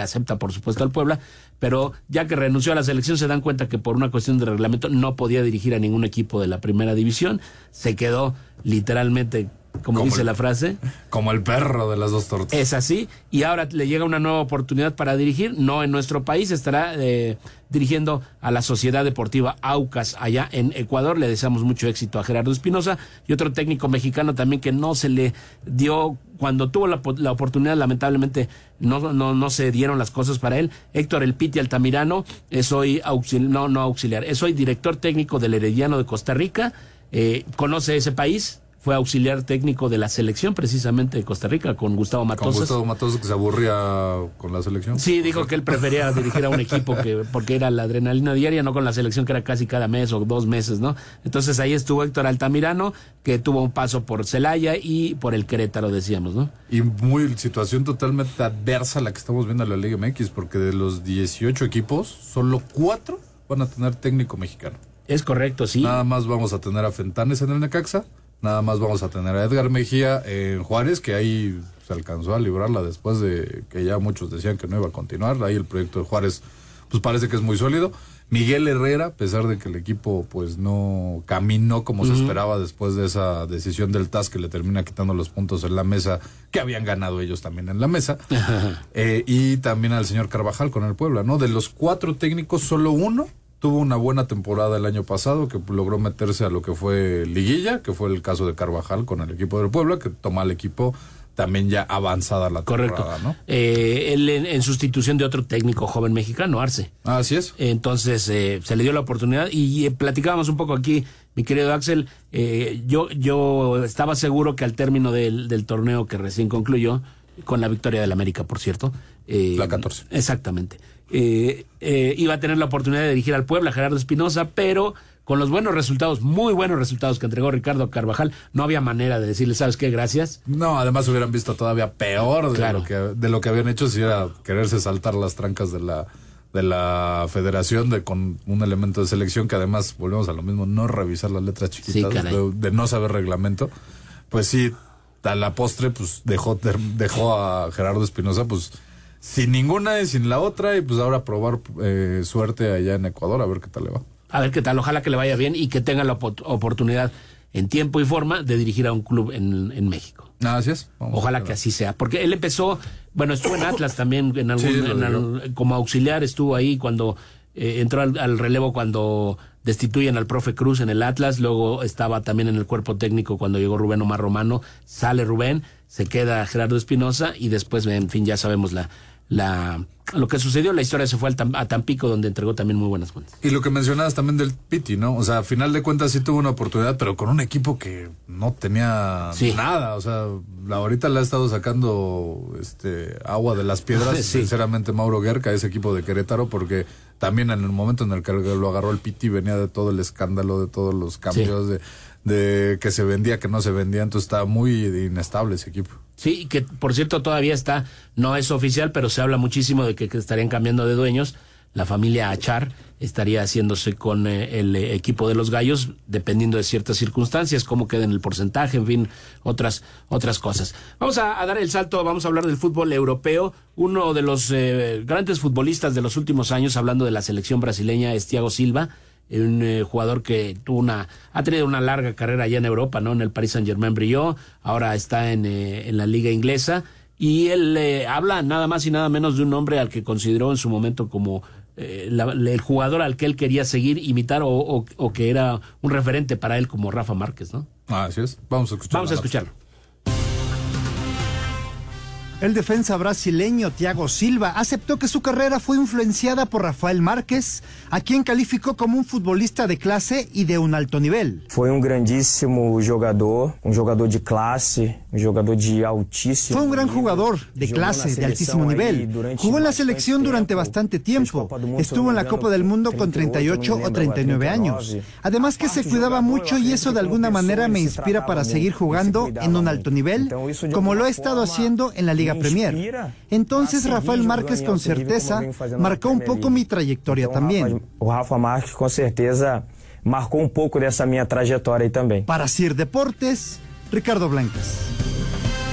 acepta por supuesto al Puebla, pero ya que renunció a la selección se dan cuenta que por una cuestión de reglamento no podía dirigir a ningún equipo de la primera división, se quedó literalmente como, dice el, la frase. Como el perro de las dos tortas. Es así, y ahora le llega una nueva oportunidad para dirigir, no en nuestro país, estará eh, dirigiendo a la Sociedad Deportiva Aucas allá en Ecuador. Le deseamos mucho éxito a Gerardo Espinosa y otro técnico mexicano también que no se le dio, cuando tuvo la, la oportunidad, lamentablemente no, no, no se dieron las cosas para él. Héctor El Piti Altamirano es hoy auxiliar, no, no auxiliar, es hoy director técnico del Herediano de Costa Rica, eh, conoce ese país, fue auxiliar técnico de la selección precisamente de Costa Rica con Gustavo Matosas. Con Gustavo Matosas que se aburría con la selección. Sí, dijo que él prefería dirigir a un equipo que porque era la adrenalina diaria, no con la selección que era casi cada mes o dos meses, ¿no? Entonces ahí estuvo Héctor Altamirano, que tuvo un paso por Celaya y por el Querétaro, decíamos, ¿no? Y muy situación totalmente adversa la que estamos viendo en la Liga MX, porque de los 18 equipos, solo cuatro van a tener técnico mexicano. Es correcto, sí. Nada más vamos a tener a Fentanes en el Necaxa, Nada más vamos a tener a Edgar Mejía en Juárez, que ahí se alcanzó a librarla después de que ya muchos decían que no iba a continuar. Ahí el proyecto de Juárez, pues parece que es muy sólido. Miguel Herrera, a pesar de que el equipo pues no caminó como uh -huh. se esperaba después de esa decisión del TAS que le termina quitando los puntos en la mesa, que habían ganado ellos también en la mesa. eh, y también al señor Carvajal con el Puebla, ¿no? De los cuatro técnicos, solo uno tuvo una buena temporada el año pasado que logró meterse a lo que fue liguilla, que fue el caso de Carvajal con el equipo del Puebla, que toma al equipo también ya avanzada la temporada, Correcto. ¿no? Eh, él en, en, sustitución de otro técnico joven mexicano, Arce. Así es. Entonces eh, se le dio la oportunidad y eh, platicábamos un poco aquí, mi querido Axel. eh, yo, yo estaba seguro que al término del, del, torneo que recién concluyó, con la victoria del América, por cierto. eh, la 14. Exactamente eh, eh, iba a tener la oportunidad de dirigir al Puebla, Gerardo Espinosa, pero con los buenos resultados, muy buenos resultados que entregó Ricardo Carvajal, no había manera de decirle, ¿sabes qué? Gracias. No, además hubieran visto todavía peor de, claro. lo, que, de lo que habían hecho si era quererse saltar las trancas de la de la federación de con un elemento de selección que además volvemos a lo mismo no revisar las letras chiquitas sí, de, de, no saber reglamento pues sí a la postre pues dejó dejó a Gerardo Espinosa pues sin ninguna y sin la otra y pues ahora probar eh, suerte allá en Ecuador a ver qué tal le va. A ver qué tal, ojalá que le vaya bien y que tenga la op oportunidad en tiempo y forma de dirigir a un club en, en México. Así es. Vamos ojalá que así sea, porque él empezó, bueno, estuvo en Atlas también en algún, sí, en al, como auxiliar, estuvo ahí cuando eh, entró al, al, relevo cuando destituyen al profe Cruz en el Atlas, luego estaba también en el cuerpo técnico cuando llegó Rubén Omar Romano, sale Rubén, se queda Gerardo Espinosa y después, en fin, ya sabemos la, la lo que sucedió, la historia se fue a Tampico, donde entregó también muy buenas cuentas. Y lo que mencionabas también del Piti, ¿no? O sea, a final de cuentas sí tuvo una oportunidad, pero con un equipo que no tenía nada. O sea, la, ahorita le ha estado sacando este agua de las piedras, sinceramente, Mauro Guerca, ese equipo de Querétaro, porque también en el momento en el que lo agarró el Piti venía de todo el escándalo, de todos los cambios, de, de que se vendía, que no se vendía, entonces estaba muy inestable ese equipo. Sí, que por cierto todavía está, no es oficial, pero se habla muchísimo de que, estarían cambiando de dueños. La familia Achar estaría haciéndose con eh, el eh, equipo de los gallos, dependiendo de ciertas circunstancias, cómo queda en el porcentaje, en fin, otras, otras cosas. Vamos a, dar el salto, vamos a hablar del fútbol europeo. Uno de los eh, grandes futbolistas de los últimos años, hablando de la selección brasileña, es Thiago Silva un eh, jugador que tuvo una, ha tenido una larga carrera allá en Europa, ¿no? En el Paris Saint Germain brilló, ahora está en, eh, en la liga inglesa y él eh, habla nada más y nada menos de un hombre al que consideró en su momento como el jugador al que él quería seguir, imitar o, o, que era un referente para él como Rafa Márquez, ¿no? Así es, vamos a escucharlo. Vamos a escucharlo. El defensa brasileño Thiago Silva aceptó que su carrera fue influenciada por Rafael Márquez, a quien calificó como un futbolista de clase y de un alto nivel. Fue un grandísimo jugador, un jugador de clase, un jugador de altísimo Fue un gran jugador de clase, de altísimo nivel. Jugó en la selección durante bastante tiempo. Estuvo en la Copa del Mundo con 38 o 39 años. Además que se cuidaba mucho y eso de alguna manera me inspira para seguir jugando en un alto nivel, como lo he estado haciendo en la Liga Premier. Entonces Rafael Márquez con certeza marcó un poco mi trayectoria también. Rafa Márquez con certeza marcó un poco de esa mi trayectoria también. Para Sir Deportes, Ricardo Blancas.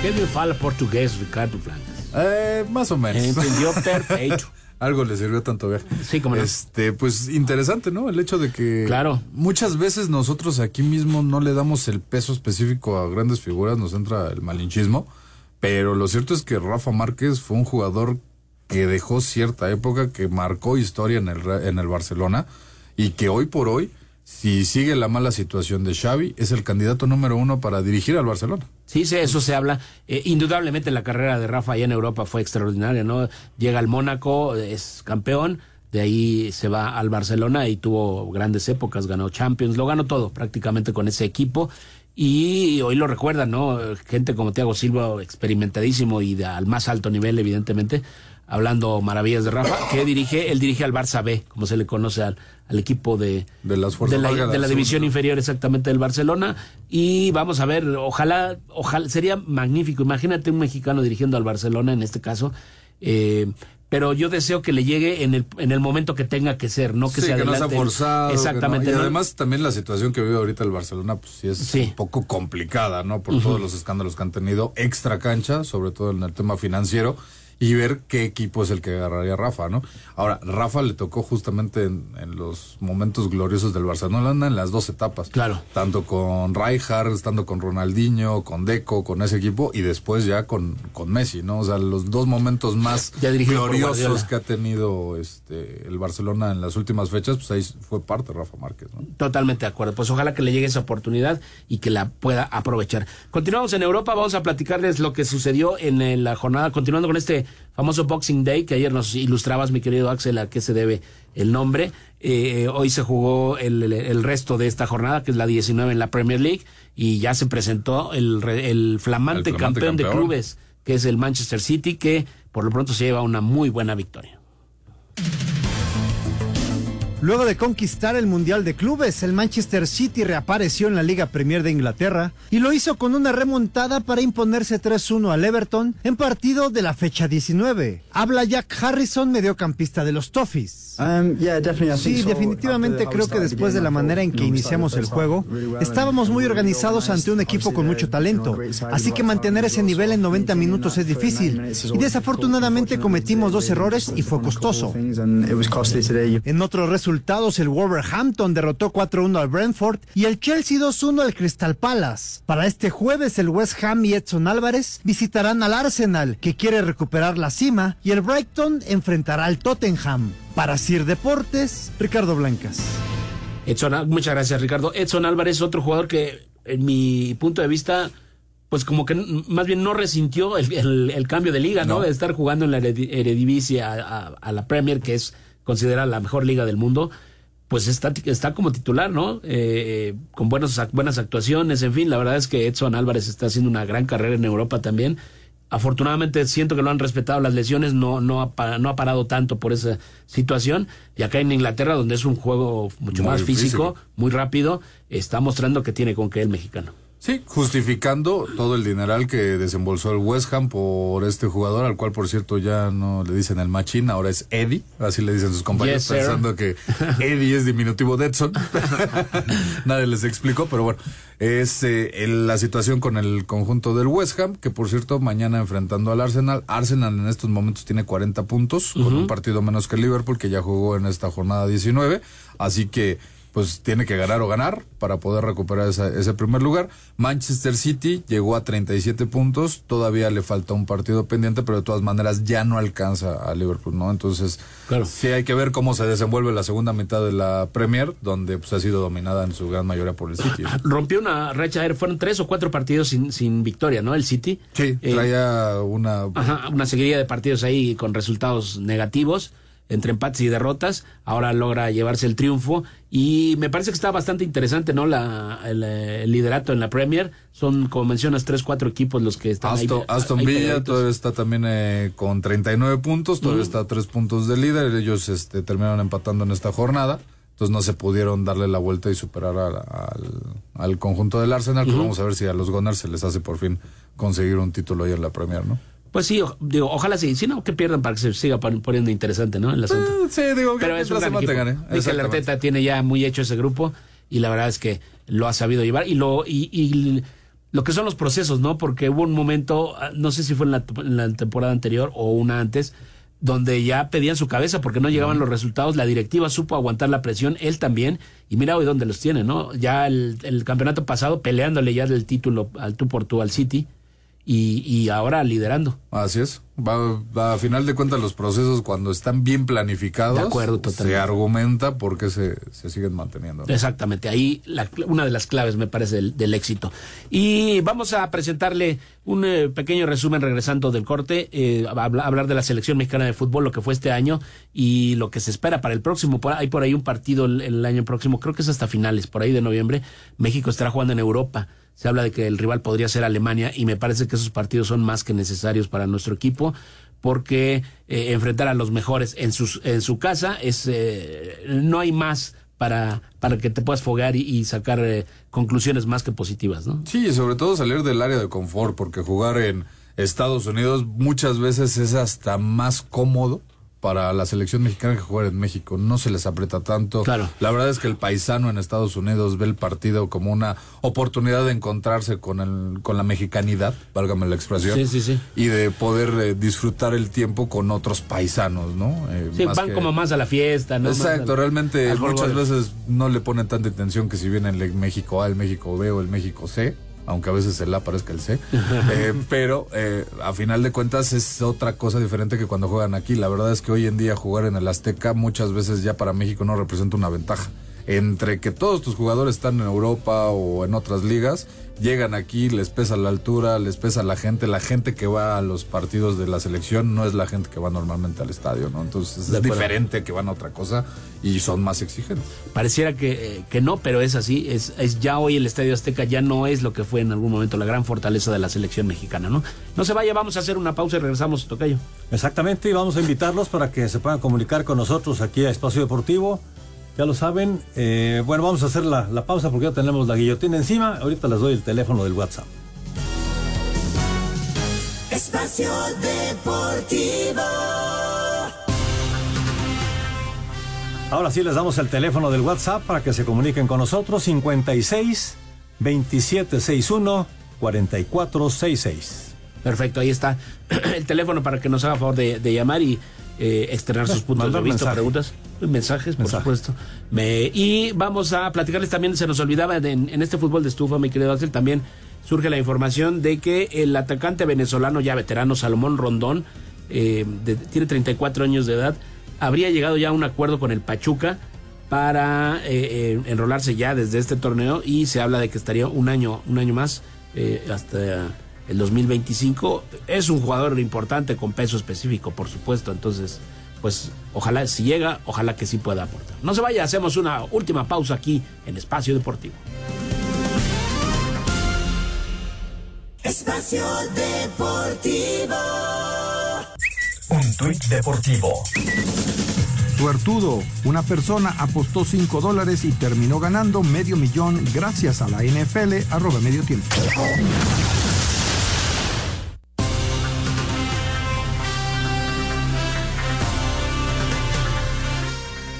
¿Qué me fala portugués, Ricardo Blancas? Eh, más o menos. Entendió perfecto. Algo le sirvió tanto ver. Sí, como Este, pues interesante, ¿no? El hecho de que claro. muchas veces nosotros aquí mismo no le damos el peso específico a grandes figuras, nos entra el malinchismo. Pero lo cierto es que Rafa Márquez fue un jugador que dejó cierta época, que marcó historia en el, en el Barcelona y que hoy por hoy, si sigue la mala situación de Xavi, es el candidato número uno para dirigir al Barcelona. Sí, sí, eso se habla. Eh, indudablemente la carrera de Rafa allá en Europa fue extraordinaria, ¿no? Llega al Mónaco, es campeón, de ahí se va al Barcelona y tuvo grandes épocas, ganó Champions, lo ganó todo prácticamente con ese equipo y hoy lo recuerdan, ¿no? Gente como Thiago Silva, experimentadísimo y de, al más alto nivel, evidentemente, hablando maravillas de Rafa, que dirige, él dirige al Barça B, como se le conoce al, al equipo de, de, las fuerzas de la, de la división inferior exactamente del Barcelona. Y vamos a ver, ojalá, ojalá, sería magnífico. Imagínate un mexicano dirigiendo al Barcelona en este caso. Eh, pero yo deseo que le llegue en el, en el momento que tenga que ser, no que sea que no sea forzado. Exactamente. Y además también la situación que vive ahorita el Barcelona, pues sí es un poco complicada, ¿no? Por todos los escándalos que han tenido extra cancha, sobre todo en el tema financiero y ver qué equipo es el que agarraría Rafa, ¿no? Ahora, Rafa le tocó justamente en, los momentos gloriosos del Barcelona en las dos etapas. Claro. Tanto con Rijkaard, estando con Ronaldinho, con Deco, con ese equipo y después ya con, con Messi, ¿no? O sea, los dos momentos más gloriosos que ha tenido este el Barcelona en las últimas fechas, pues ahí fue parte Rafa Márquez, ¿no? Totalmente de acuerdo. Pues ojalá que le llegue esa oportunidad y que la pueda aprovechar. Continuamos en Europa, vamos a platicarles lo que sucedió en la jornada, continuando con este famoso Boxing Day, que ayer nos ilustrabas, mi querido Axel, a qué se debe el nombre. Eh, hoy se jugó el, resto de esta jornada, que es la 19 en la Premier League, y ya se presentó el, el, flamante, campeón, de clubes, que es el Manchester City, que por lo pronto se lleva una muy buena victoria. Luego de conquistar el Mundial de Clubes, el Manchester City reapareció en la Liga Premier de Inglaterra y lo hizo con una remontada para imponerse 3-1 al Everton en partido de la fecha 19. Habla Jack Harrison, mediocampista de los Toffees. Um, sí, definitivamente creo que después de la manera en que iniciamos el juego, estábamos muy organizados ante un equipo con mucho talento, así que mantener ese nivel en 90 minutos es difícil y desafortunadamente cometimos dos errores y fue costoso. En otro resultado, el Wolverhampton derrotó 4-1 al Brentford y el Chelsea 2-1 al Crystal Palace. Para este jueves el West Ham y Edson Álvarez visitarán al Arsenal, que quiere recuperar la cima, y el Brighton enfrentará al Tottenham. Para Sir Deportes, Ricardo Blancas. Edson, muchas gracias Ricardo. Edson Álvarez, otro jugador que en mi punto de vista pues como que más bien no resintió el, cambio de liga, ¿no? De estar jugando en la Eredivisie a, a, la Premier, que es considerada la mejor liga del mundo, pues está, está como titular, ¿no? Eh, con buenos, buenas actuaciones, en fin, la verdad es que Edson Álvarez está haciendo una gran carrera en Europa también. Afortunadamente siento que lo han respetado las lesiones, no, no, ha, no ha parado tanto por esa situación. Y acá en Inglaterra, donde es un juego mucho más físico, muy rápido, está mostrando que tiene con qué el mexicano. Sí, justificando todo el dineral que desembolsó el West Ham por este jugador, al cual por cierto ya no le dicen el machín, ahora es Eddie, así le dicen sus compañeros, pensando que Eddie es diminutivo de Edson. Nadie les explicó, pero bueno, es eh, la situación con el conjunto del West Ham, que por cierto mañana enfrentando al Arsenal. Arsenal en estos momentos tiene 40 puntos, con un partido menos que el Liverpool, que ya jugó en esta jornada 19, así que pues tiene que ganar o ganar para poder recuperar ese primer lugar. Manchester City llegó a 37 puntos, todavía le falta un partido pendiente, pero de todas maneras ya no alcanza a Liverpool, ¿no? Entonces, claro. sí hay que ver cómo se desenvuelve la segunda mitad de la Premier, donde pues, ha sido dominada en su gran mayoría por el City. Rompió una racha, fueron tres o cuatro partidos sin, sin victoria, ¿no? El City. Sí, eh, traía una... Ajá, una seguidilla de partidos ahí con resultados negativos entre empates y derrotas, ahora logra llevarse el triunfo y me parece que está bastante interesante, ¿no? La, el, liderato en la Premier, son como mencionas tres, cuatro equipos los que están Aston, ahí. Aston Villa todavía está también eh, con 39 puntos, todavía está a tres puntos de líder, ellos este, terminaron empatando en esta jornada. Entonces no se pudieron darle la vuelta y superar al, conjunto del Arsenal. Pues vamos a ver si a los Gunners se les hace por fin conseguir un título ahí en la Premier, ¿no? Pues sí, digo, ojalá sí. Si no, que pierdan para que se siga poniendo interesante, ¿no? El asunto. Eh, sí, digo, Pero es un gran equipo. Mikel Arteta tiene ya muy hecho ese grupo y la verdad es que lo ha sabido llevar y lo y, lo que son los procesos, ¿no? Porque hubo un momento, ah, no sé si fue en la, temporada anterior o una antes, donde ya pedían su cabeza porque no llegaban los resultados, la directiva supo aguantar la presión, él también, y mira hoy dónde los tiene, ¿no? Ya el, el campeonato pasado peleándole ya del título al tú por tú al City, y, y ahora liderando. Así es. Va, a final de cuentas los procesos cuando están bien planificados de acuerdo, se argumenta por qué se, se siguen manteniendo. Exactamente, ahí la, una de las claves me parece del, éxito. Y vamos a presentarle un eh, pequeño resumen regresando del corte, eh, a, hablar de la selección mexicana de fútbol, lo que fue este año y lo que se espera para el próximo. Por, hay por ahí un partido el año próximo, creo que es hasta finales, por ahí de noviembre. México estará jugando en Europa se habla de que el rival podría ser Alemania y me parece que esos partidos son más que necesarios para nuestro equipo porque eh, enfrentar a los mejores en, sus, en su casa es eh, no hay más para, para que te puedas fogar y, sacar eh, conclusiones más que positivas, ¿no? Sí, y sobre todo salir del área de confort, porque jugar en Estados Unidos muchas veces es hasta más cómodo para la selección mexicana que jugar en México. No se les aprieta tanto. Claro. La verdad es que el paisano en Estados Unidos ve el partido como una oportunidad de encontrarse con el, con la mexicanidad, válgame la expresión. Sí, sí, sí. Y de poder eh, disfrutar el tiempo con otros paisanos, ¿no? Eh, sí, van como más a la fiesta, ¿no? Exacto, realmente muchas veces no le ponen tanta atención que si viene el México A, el México B o el México C aunque a veces el A parezca el C. Eh, pero eh, a final de cuentas es otra cosa diferente que cuando juegan aquí. La verdad es que hoy en día jugar en el Azteca muchas veces ya para México no representa una ventaja. Entre que todos tus jugadores están en Europa o en otras ligas llegan aquí, les pesa la altura, les pesa la gente, la gente que va a los partidos de la selección no es la gente que va normalmente al estadio, ¿no? Entonces es diferente que van a otra cosa y son más exigentes. Pareciera que, eh, que no, pero es así, es, es, ya hoy el Estadio Azteca ya no es lo que fue en algún momento la gran fortaleza de la selección mexicana, ¿no? No se vaya, vamos a hacer una pausa y regresamos, Tocayo. Exactamente, y vamos a invitarlos para que se puedan comunicar con nosotros aquí a Espacio Deportivo ya lo saben. Eh, bueno, vamos a hacer la, la, pausa porque ya tenemos la guillotina encima. Ahorita les doy el teléfono del WhatsApp. Espacio Deportivo. Ahora sí les damos el teléfono del WhatsApp para que se comuniquen con nosotros. 56 2761 4466. Perfecto, ahí está el teléfono para que nos haga favor de, de llamar y eh, externar sus puntos de vista, preguntas, mensajes, por supuesto. Me, y vamos a platicarles también, se nos olvidaba en, este fútbol de estufa, mi querido Axel, también surge la información de que el atacante venezolano ya veterano Salomón Rondón, eh, tiene 34 años de edad, habría llegado ya a un acuerdo con el Pachuca para eh, enrolarse ya desde este torneo y se habla de que estaría un año, un año más eh, hasta el 2025. Es un jugador importante con peso específico, por supuesto. Entonces, pues ojalá si llega, ojalá que sí pueda aportar. No se vaya, hacemos una última pausa aquí en Espacio Deportivo. Espacio Deportivo. Un tuit deportivo. Suertudo, una persona apostó 5 dólares y terminó ganando medio millón gracias a la NFL, arroba medio tiempo.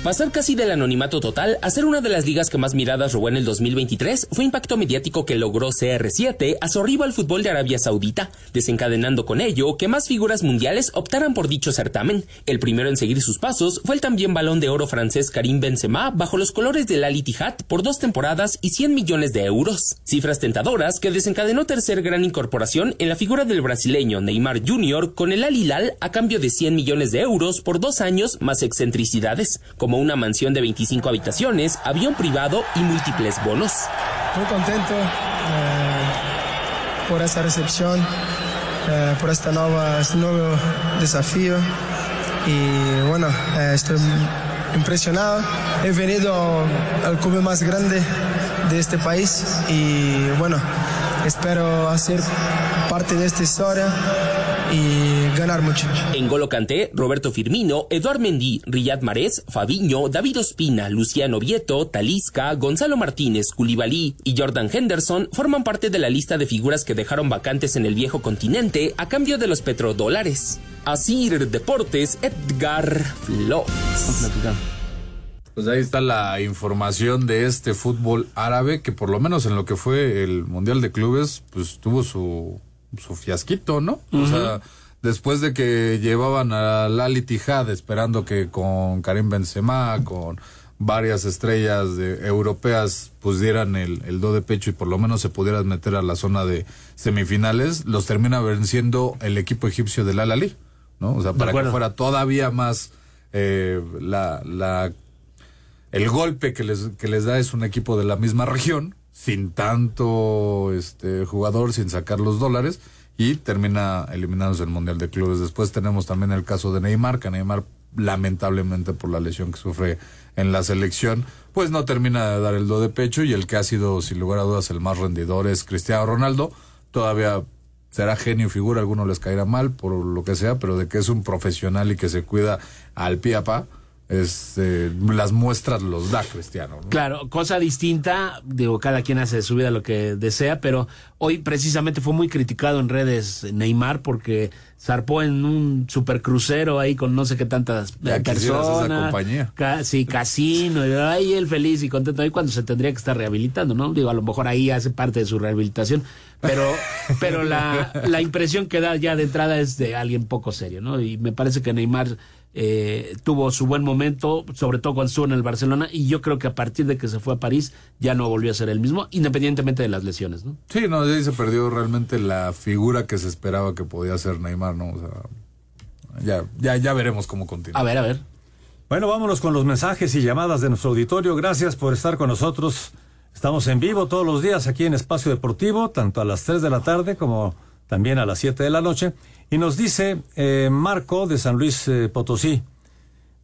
Pasar casi del anonimato total a ser una de las ligas que más miradas robó en el 2023 fue impacto mediático que logró CR7 a su arribo al fútbol de Arabia Saudita, desencadenando con ello que más figuras mundiales optaran por dicho certamen. El primero en seguir sus pasos fue el también balón de oro francés Karim Benzema bajo los colores del Al Ittihad por dos temporadas y 100 millones de euros. Cifras tentadoras que desencadenó tercer gran incorporación en la figura del brasileño Neymar Jr. con el Al Hilal a cambio de 100 millones de euros por dos años más excentricidades, como una mansión de 25 habitaciones, avión privado y múltiples bonos. Muy contento eh, por esa recepción, eh, por esta nueva, este nuevo desafío y bueno, eh, estoy impresionado. He venido al club más grande de este país y bueno, espero hacer parte de esta historia y ganar mucho. En Golo Kanté, Roberto Firmino, Eduard Mendy, Riyad Mahrez, Fabiño, David Ospina, Luciano Vieto, Talisca, Gonzalo Martínez, Koulibaly y Jordan Henderson forman parte de la lista de figuras que dejaron vacantes en el viejo continente a cambio de los petrodólares. Asir Deportes, Edgar Flores. Pues ahí está la información de este fútbol árabe que por lo menos en lo que fue el Mundial de Clubes, pues tuvo su, su fiasquito, ¿no? O sea, después de que llevaban al Al Ittihad esperando que con Karim Benzema, con varias estrellas de, europeas pues dieran el, el do de pecho y por lo menos se pudieran meter a la zona de semifinales, los termina venciendo el equipo egipcio del Al Ali, ¿no? O sea, para que fuera todavía más eh, la, la el golpe que les, que les da es un equipo de la misma región, sin tanto este jugador, sin sacar los dólares, y termina eliminándose el Mundial de Clubes. Después tenemos también el caso de Neymar, que Neymar, lamentablemente por la lesión que sufre en la selección, pues no termina de dar el do de pecho, y el que ha sido, sin lugar a dudas, el más rendidor es Cristiano Ronaldo. Todavía será genio figura, a algunos les caerá mal por lo que sea, pero de que es un profesional y que se cuida al pie a pa, eh, las muestras los da Cristiano. ¿no? Claro, cosa distinta, digo, cada quien hace de su vida lo que desea, pero hoy precisamente fue muy criticado en redes Neymar porque zarpó en un supercrucero ahí con no sé qué tantas Ya quisieras esa personas. compañía. Ca- sí, casino, y ahí él feliz y contento ahí cuando se tendría que estar rehabilitando, ¿no? Digo, a lo mejor ahí hace parte de su rehabilitación, pero, pero la, la impresión que da ya de entrada es de alguien poco serio, ¿no? Y me parece que Neymar eh, tuvo su buen momento, sobre todo cuando estuvo en el Barcelona, y yo creo que a partir de que se fue a París ya no volvió a ser el mismo, independientemente de las lesiones, ¿no? Sí, no, ahí se perdió realmente la figura que se esperaba que podía ser Neymar, ¿no? O sea, ya, ya, ya veremos cómo continúa. A ver, a ver. Bueno, vámonos con los mensajes y llamadas de nuestro auditorio. Gracias por estar con nosotros. Estamos en vivo todos los días aquí en Espacio Deportivo, tanto a las 3 de la tarde como también a las 7 de la noche. Y nos dice eh, Marco de San Luis eh, Potosí.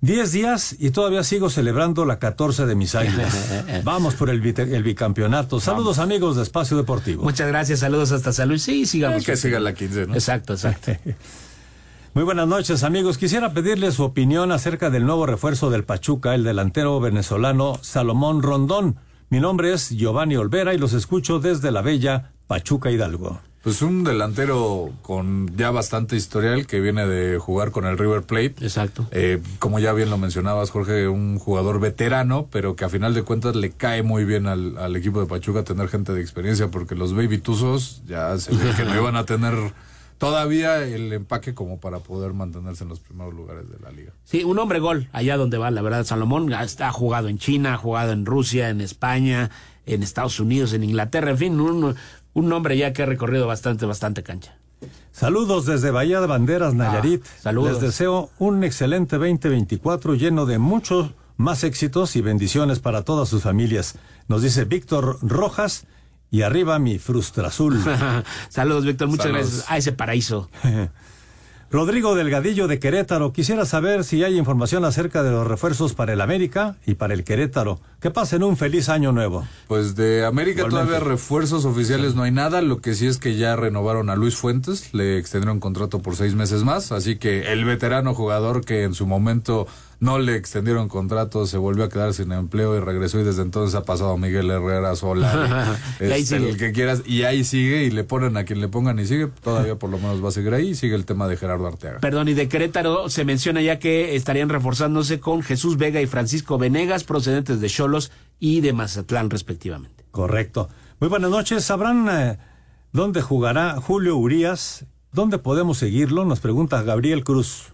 10 días y todavía sigo celebrando la 14 de mis águilas. Vamos por el, bicampeonato. Saludos amigos de Espacio Deportivo. Muchas gracias, saludos hasta San Luis. Sí, sigamos. Eh, que siga la 15, ¿no? Exacto, exacto. Muy buenas noches amigos. Quisiera pedirle su opinión acerca del nuevo refuerzo del Pachuca, el delantero venezolano Salomón Rondón. Mi nombre es Giovanni Olvera y los escucho desde la bella Pachuca Hidalgo. Pues un delantero con ya bastante historial que viene de jugar con el River Plate. Exacto. Eh, como ya bien lo mencionabas, Jorge, un jugador veterano, pero que a final de cuentas le cae muy bien al, al equipo de Pachuca tener gente de experiencia, porque los Baby Tuzos ya se ve que no iban a tener todavía el empaque como para poder mantenerse en los primeros lugares de la liga. Sí, un hombre gol allá donde va, la verdad, Salomón ha jugado en China, ha jugado en Rusia, en España, en Estados Unidos, en Inglaterra, en fin, un, un hombre ya que ha recorrido bastante, bastante cancha. Saludos desde Bahía de Banderas, Nayarit. Ah, saludos. Les deseo un excelente 2024 lleno de muchos más éxitos y bendiciones para todas sus familias. Nos dice Víctor Rojas Y arriba mi frustra azul. Saludos, Víctor. Muchas gracias a ese paraíso. Rodrigo Delgadillo de Querétaro, quisiera saber si hay información acerca de los refuerzos para el América y para el Querétaro. Que pasen un feliz año nuevo. Pues de América todavía refuerzos oficiales no hay nada, lo que sí es que ya renovaron a Luis Fuentes, le extendieron contrato por seis meses más, así que el veterano jugador que en su momento no le extendieron contrato, se volvió a quedar sin empleo y regresó y desde entonces ha pasado a Miguel Herrera Sola, este, el que quieras, y ahí sigue y le ponen a quien le pongan y sigue, todavía por lo menos va a seguir ahí y sigue el tema de Gerardo Arteaga. Perdón, y de Querétaro se menciona ya que estarían reforzándose con Jesús Vega y Francisco Venegas, procedentes de Cholos y de Mazatlán respectivamente. Correcto. Muy buenas noches. ¿Sabrán eh, dónde jugará Julio Urias? ¿Dónde podemos seguirlo? Nos pregunta Gabriel Cruz.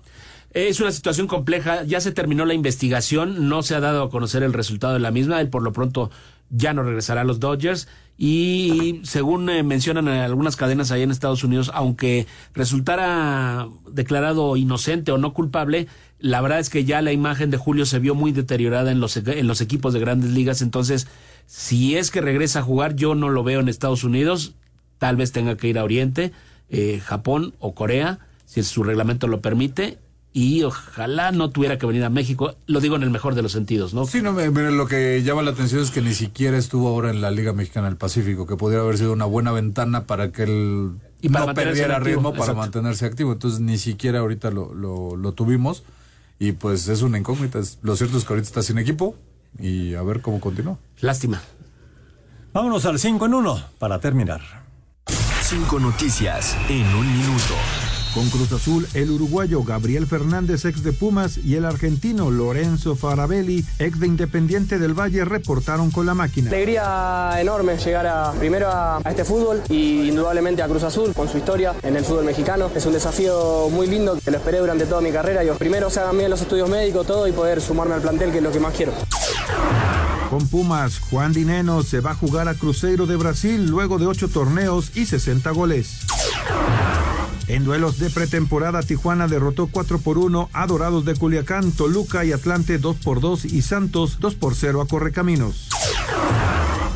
Es una situación compleja, ya se terminó la investigación, no se ha dado a conocer el resultado de la misma, él por lo pronto ya no regresará a los Dodgers. Y según eh, mencionan en algunas cadenas ahí en Estados Unidos, aunque resultara declarado inocente o no culpable, la verdad es que ya la imagen de Julio se vio muy deteriorada en los, en los equipos de grandes ligas, entonces si es que regresa a jugar, yo no lo veo en Estados Unidos, tal vez tenga que ir a Oriente, eh, Japón o Corea, si su reglamento lo permite, y ojalá no tuviera que venir a México, lo digo en el mejor de los sentidos, ¿no? Sí, no, lo que llama la atención es que ni siquiera estuvo ahora en la Liga Mexicana del Pacífico, que podría haber sido una buena ventana para que él y no perdiera ritmo para mantenerse activo, entonces ni siquiera ahorita lo, lo, tuvimos y pues es una incógnita, lo cierto es que ahorita está sin equipo y a ver cómo continúa. Lástima. Vámonos al 5 en 1 para terminar. Cinco noticias en un minuto. Con Cruz Azul, el uruguayo Gabriel Fernández, ex de Pumas, y el argentino Lorenzo Farabelli, ex de Independiente del Valle, reportaron con la máquina. Alegría enorme llegar a, primero a, este fútbol y indudablemente a Cruz Azul con su historia en el fútbol mexicano. Es un desafío muy lindo que lo esperé durante toda mi carrera. Yo primero se hagan bien los estudios médicos, todo y poder sumarme al plantel, que es lo que más quiero. Con Pumas, Juan Dineno se va a jugar a Cruzeiro de Brasil luego de ocho torneos y 60 goles. En duelos de pretemporada, Tijuana derrotó 4 por 1 a Dorados de Culiacán, Toluca y Atlante 2 por 2 y Santos 2 por 0 a Correcaminos.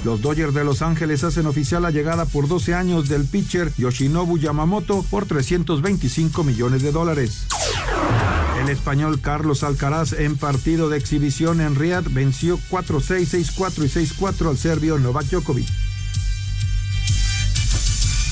Los Dodgers de Los Ángeles hacen oficial la llegada por 12 años del pitcher Yoshinobu Yamamoto por 325 millones de dólares. El español Carlos Alcaraz en partido de exhibición en Riyadh venció 4-6, 6-4 y 6-4 al serbio Novak Djokovic.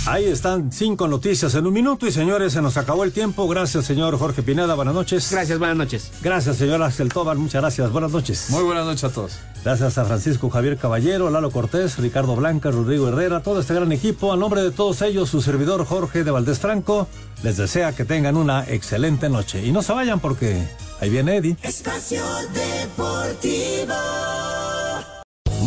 Ahí están cinco noticias en un minuto y señores, se nos acabó el tiempo. Gracias, señor Jorge Pineda. Buenas noches. Gracias, buenas noches. Gracias, señor Axel Tobar. Muchas gracias. Buenas noches. Muy buenas noches a todos. Gracias a Francisco Javier Caballero, Lalo Cortés, Ricardo Blanca, Rodrigo Herrera, todo este gran equipo. A nombre de todos ellos, su servidor Jorge de Valdés Franco les desea que tengan una excelente noche. Y no se vayan porque ahí viene Eddie. Espacio Deportivo.